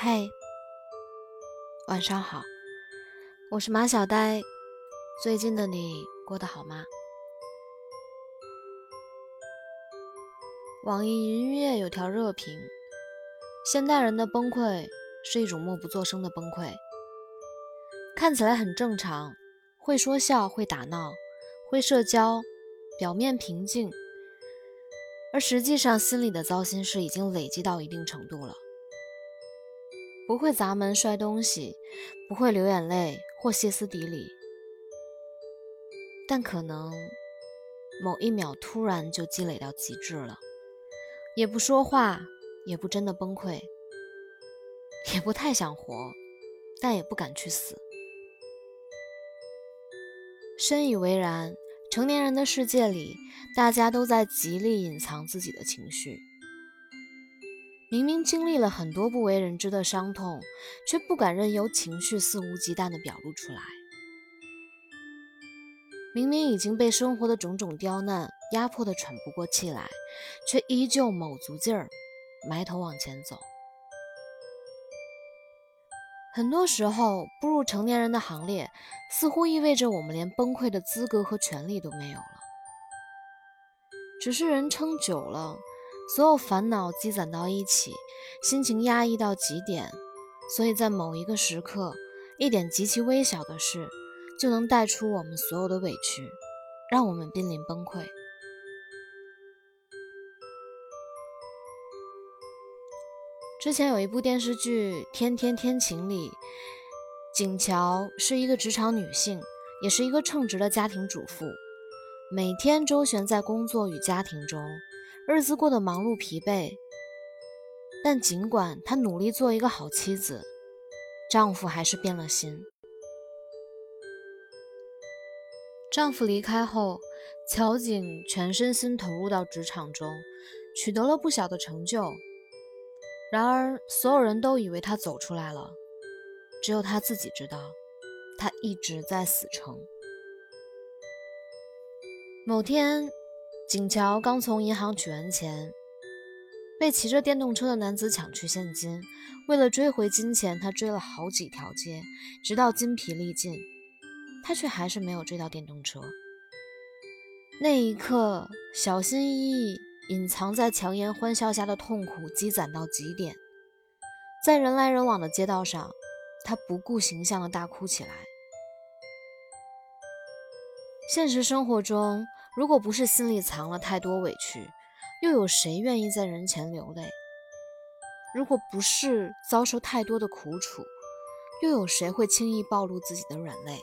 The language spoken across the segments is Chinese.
嗨晚上好，我是马小呆。最近的你过得好吗？网易云音乐有条热评：现代人的崩溃是一种默不作声的崩溃，看起来很正常，会说笑，会打闹，会社交，表面平静，而实际上心里的糟心事已经累积到一定程度了。不会砸门摔东西，不会流眼泪或歇斯底里，但可能某一秒突然就积累到极致了，也不说话，也不真的崩溃，也不太想活，但也不敢去死。深以为然，成年人的世界里，大家都在极力隐藏自己的情绪。明明经历了很多不为人知的伤痛，却不敢任由情绪肆无忌惮地表露出来。明明已经被生活的种种刁难压迫得喘不过气来，却依旧卯足劲儿，埋头往前走。很多时候，步入成年人的行列，似乎意味着我们连崩溃的资格和权利都没有了。只是人撑久了。所有烦恼积攒到一起，心情压抑到极点，所以在某一个时刻，一点极其微小的事，就能带出我们所有的委屈，让我们濒临崩溃。之前有一部电视剧《天天天晴》里，景乔是一个职场女性，也是一个称职的家庭主妇，每天周旋在工作与家庭中。日子过得忙碌疲惫，但尽管她努力做一个好妻子，丈夫还是变了心。丈夫离开后，乔景全身心投入到职场中，取得了不小的成就。然而，所有人都以为她走出来了，只有她自己知道，她一直在死撑。某天。景乔刚从银行取完钱，被骑着电动车的男子抢去现金。为了追回金钱，他追了好几条街，直到筋疲力尽，他却还是没有追到电动车。那一刻，小心翼翼隐藏在强颜欢笑下的痛苦积攒到极点，在人来人往的街道上，他不顾形象的大哭起来。现实生活中。如果不是心里藏了太多委屈，又有谁愿意在人前流泪？如果不是遭受太多的苦楚，又有谁会轻易暴露自己的软肋？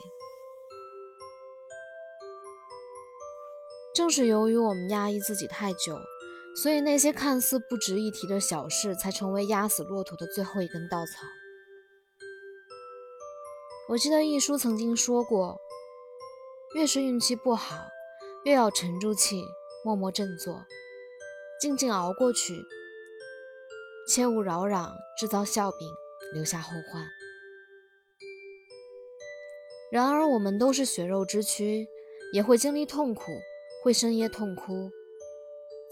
正是由于我们压抑自己太久，所以那些看似不值一提的小事，才成为压死骆驼的最后一根稻草。我记得一书曾经说过，越是运气不好。越要沉住气，默默振作，静静熬过去，切勿扰攘，制造笑柄，留下后患。然而，我们都是血肉之躯，也会经历痛苦，会深夜痛哭。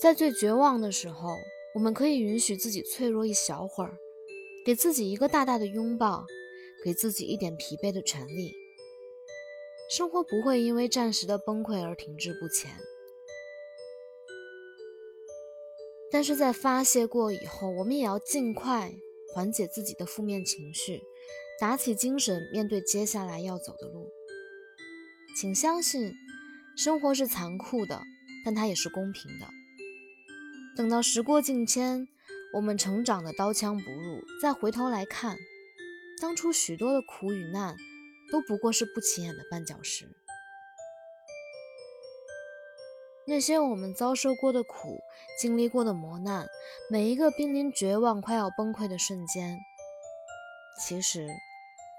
在最绝望的时候，我们可以允许自己脆弱一小会儿，给自己一个大大的拥抱，给自己一点疲惫的权利。生活不会因为暂时的崩溃而停滞不前，但是在发泄过以后，我们也要尽快缓解自己的负面情绪，打起精神面对接下来要走的路。请相信，生活是残酷的，但它也是公平的。等到时过境迁，我们成长的刀枪不入，再回头来看，当初许多的苦与难。都不过是不起眼的绊脚石。那些我们遭受过的苦，经历过的磨难，每一个濒临绝望、快要崩溃的瞬间，其实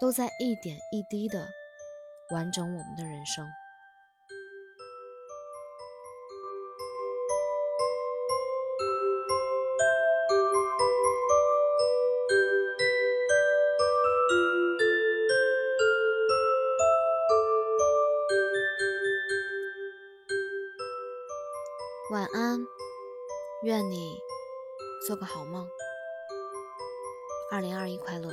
都在一点一滴的完整我们的人生。安，愿你做个好梦。二零二一快乐。